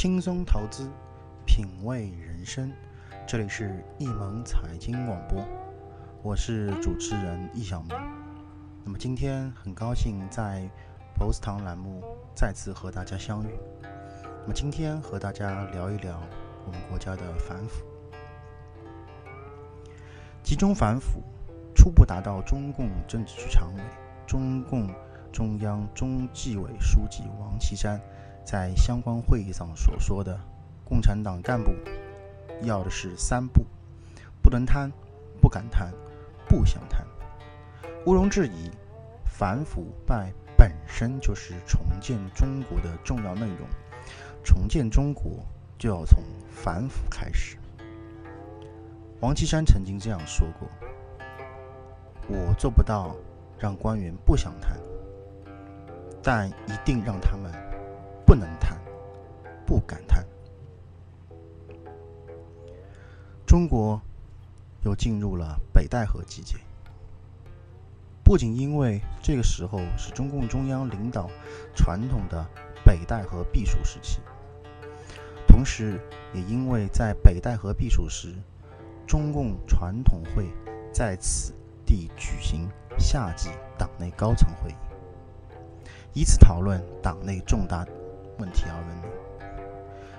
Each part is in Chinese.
轻松投资，品味人生。这里是易盟财经广播，我是主持人易小萌。那么今天很高兴在 BOSS 堂栏目再次和大家相遇。那么今天和大家聊一聊我们国家的反腐。集中反腐初步达到中共政治局常委、中共中央中纪委书记王岐山在相关会议上所说的：“共产党干部要的是三不：不能贪、不敢贪、不想贪。”毋庸置疑，反腐败本身就是重建中国的重要内容。重建中国就要从反腐开始。王岐山曾经这样说过：“我做不到让官员不想贪，但一定让他们不能贪、不敢贪。”中国又进入了北戴河季节，不仅因为这个时候是中共中央领导传统的北戴河避暑时期，同时也因为在北戴河避暑时。中共传统会在此地举行夏季党内高层会议，以此讨论党内重大问题而闻名。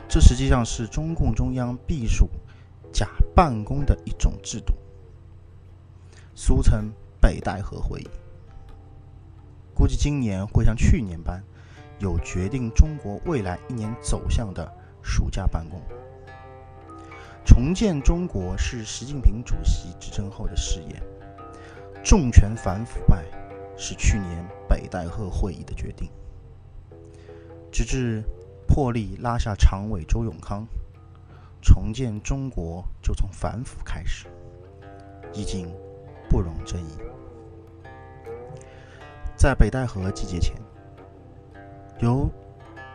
这实际上是中共中央避暑假办公的一种制度，俗称北戴河会议。估计今年会像去年般，有决定中国未来一年走向的暑假办公。重建中国是习近平主席执政后的事业，重拳反腐败是去年北戴河会议的决定。直至破例拉下常委周永康，重建中国就从反腐开始，已经不容争议。在北戴河集结前，由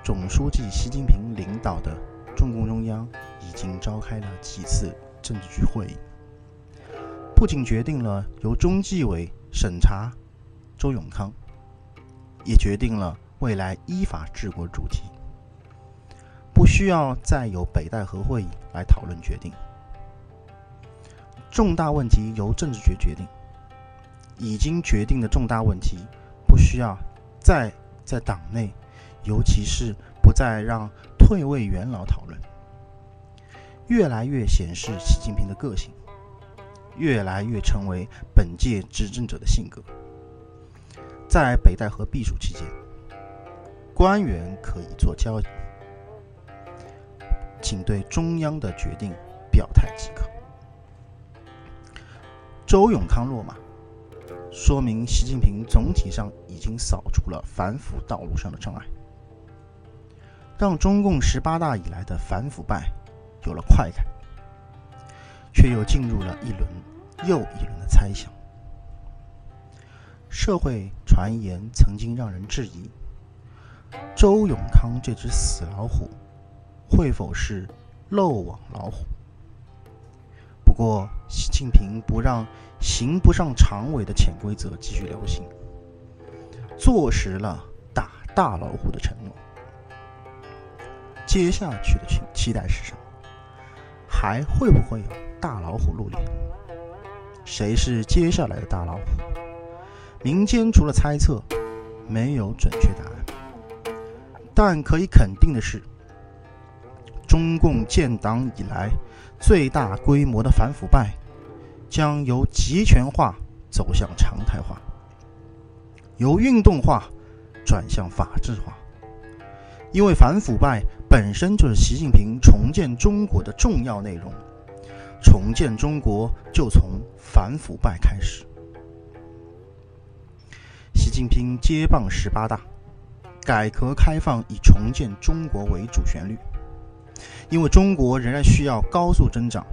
总书记习近平领导的。中共中央已经召开了几次政治局会议，不仅决定了由中纪委审查周永康，也决定了未来依法治国主题，不需要再有北戴河会议来讨论决定。重大问题由政治局决定，已经决定的重大问题不需要再在党内，尤其是不再让。退位元老讨论，越来越显示习近平的个性，越来越成为本届执政者的性格。在北戴河避暑期间，官员可以做交易，请对中央的决定表态即可。周永康落马，说明习近平总体上已经扫除了反腐道路上的障碍。让中共十八大以来的反腐败有了快感，却又进入了一轮又一轮的猜想。社会传言曾经让人质疑，周永康这只死老虎会否是漏网老虎？不过，习近平不让行不上常委的潜规则继续流行，坐实了打大老虎的承诺。接下去的期期待是什么？还会不会有大老虎露脸？谁是接下来的大老虎？民间除了猜测，没有准确答案。但可以肯定的是，中共建党以来最大规模的反腐败，将由集权化走向常态化，由运动化转向法治化。因为反腐败本身就是习近平重建中国的重要内容，重建中国就从反腐败开始。习近平接棒十八大，改革开放以重建中国为主旋律。因为中国仍然需要高速增长，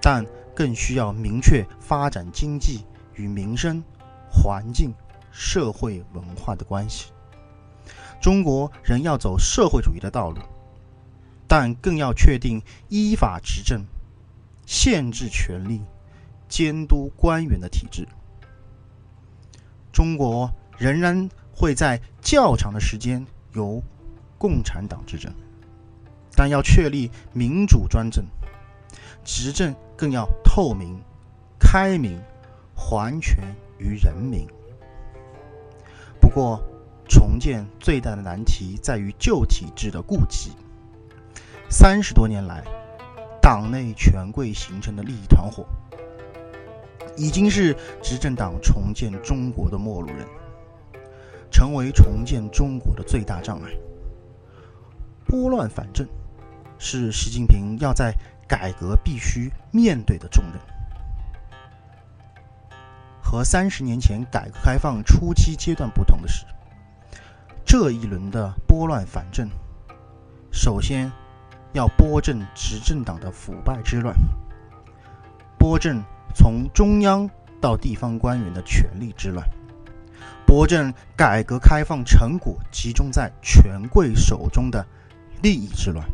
但更需要明确发展经济与民生、环境、社会文化的关系。中国仍要走社会主义的道路，但更要确定依法执政、限制权力、监督官员的体制。中国仍然会在较长的时间由共产党执政，但要确立民主专政，执政更要透明、开明、还权于人民。不过，重建最大的难题在于旧体制的痼疾。三十多年来，党内权贵形成的利益团伙，已经是执政党重建中国的陌路人，成为重建中国的最大障碍。拨乱反正，是习近平要在改革必须面对的重任。和三十年前改革开放初期阶段不同的是，这一轮的拨乱反正，首先要拨正执政党的腐败之乱，拨正从中央到地方官员的权力之乱，拨正改革开放成果集中在权贵手中的。利益之乱，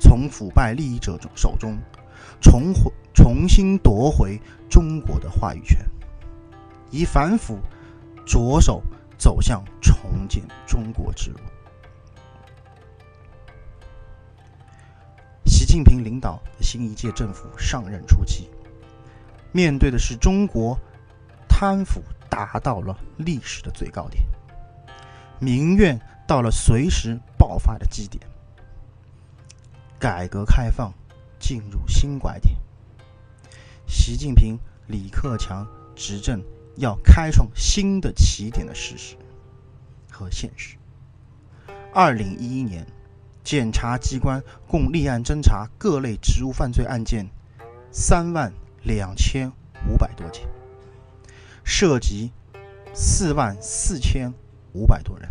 从腐败利益者手中重回重新夺回中国的话语权，以反腐着手走向重建中国之路。习近平领导的新一届政府上任初期，面对的是中国贪腐达到了历史的最高点，民怨。到了随时爆发的基点，改革开放进入新拐点。习近平、李克强执政要开创新的起点的事实和现实。二零一一年，检察机关共立案侦查各类职务犯罪案件三万两千五百多件，涉及四万四千五百多人。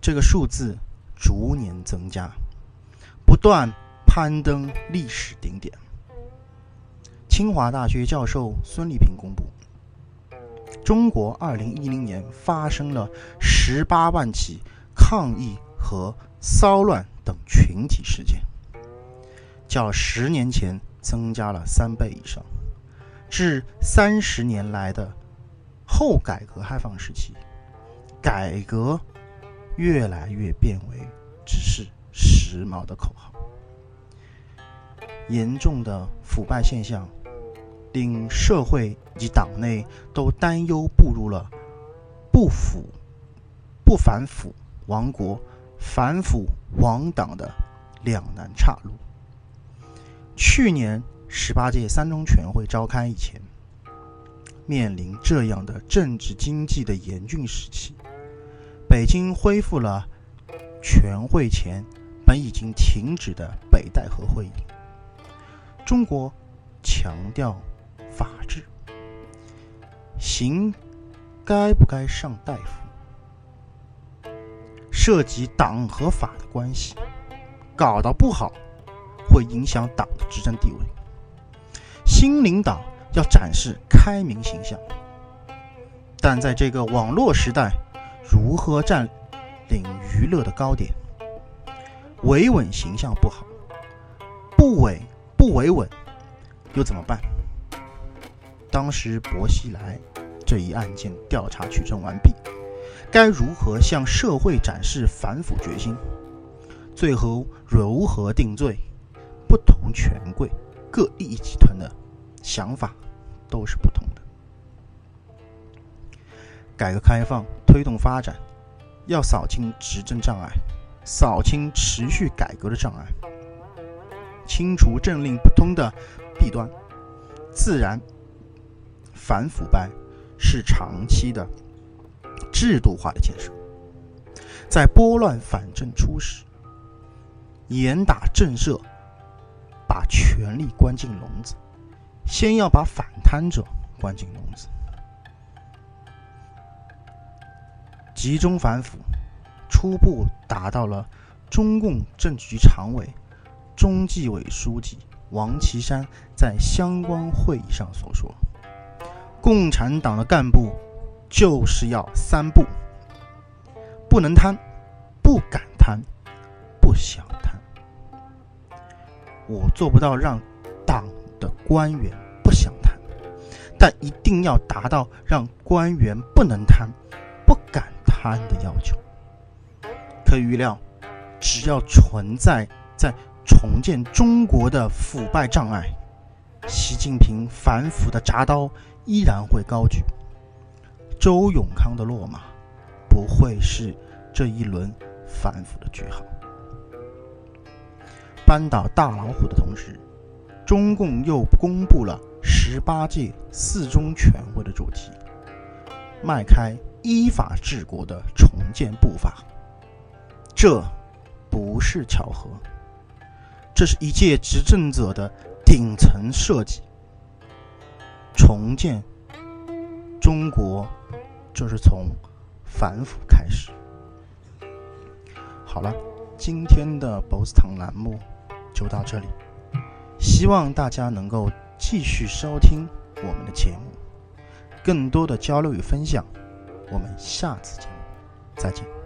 这个数字逐年增加，不断攀登历史顶点。清华大学教授孙立平公布，中国2010年发生了18万起抗议和骚乱等群体事件，较十年前增加了三倍以上。至三十年来的后改革开放时期，改革。越来越变为只是时髦的口号。严重的腐败现象令社会及党内都担忧步入了不腐不反腐亡国、反腐亡党的两难岔路。去年十八届三中全会召开以前，面临这样的政治经济的严峻时期。北京恢复了全会前本已经停止的北戴河会议。中国强调法治，刑该不该上大夫，涉及党和法的关系，搞得不好会影响党的执政地位。新领导要展示开明形象，但在这个网络时代。如何占领娱乐的高点？维稳形象不好，不稳不维稳又怎么办？当时薄熙来这一案件调查取证完毕，该如何向社会展示反腐决心？最后如何定罪？不同权贵、各利益集团的想法都是不同的。改革开放。推动发展，要扫清执政障碍，扫清持续改革的障碍，清除政令不通的弊端，自然反腐败是长期的制度化的建设。在拨乱反正初始，严打震慑，把权力关进笼子，先要把反贪者关进笼子。集中反腐，初步达到了中共政治局常委、中纪委书记王岐山在相关会议上所说：“共产党的干部就是要三不：不能贪，不敢贪，不想贪。我做不到让党的官员不想贪，但一定要达到让官员不能贪，不敢。”贪的要求，可预料，只要存在在重建中国的腐败障碍，习近平反腐的铡刀依然会高举。周永康的落马不会是这一轮反腐的句号。扳倒大老虎的同时，中共又公布了十八届四中全会的主题，迈开依法治国的重建步伐。这不是巧合，这是一届执政者的顶层设计。重建中国，就是从反腐开始。好了，今天的 BOSS 堂栏目。就到这里，希望大家能够继续收听我们的节目，更多的交流与分享，我们下次节目再见。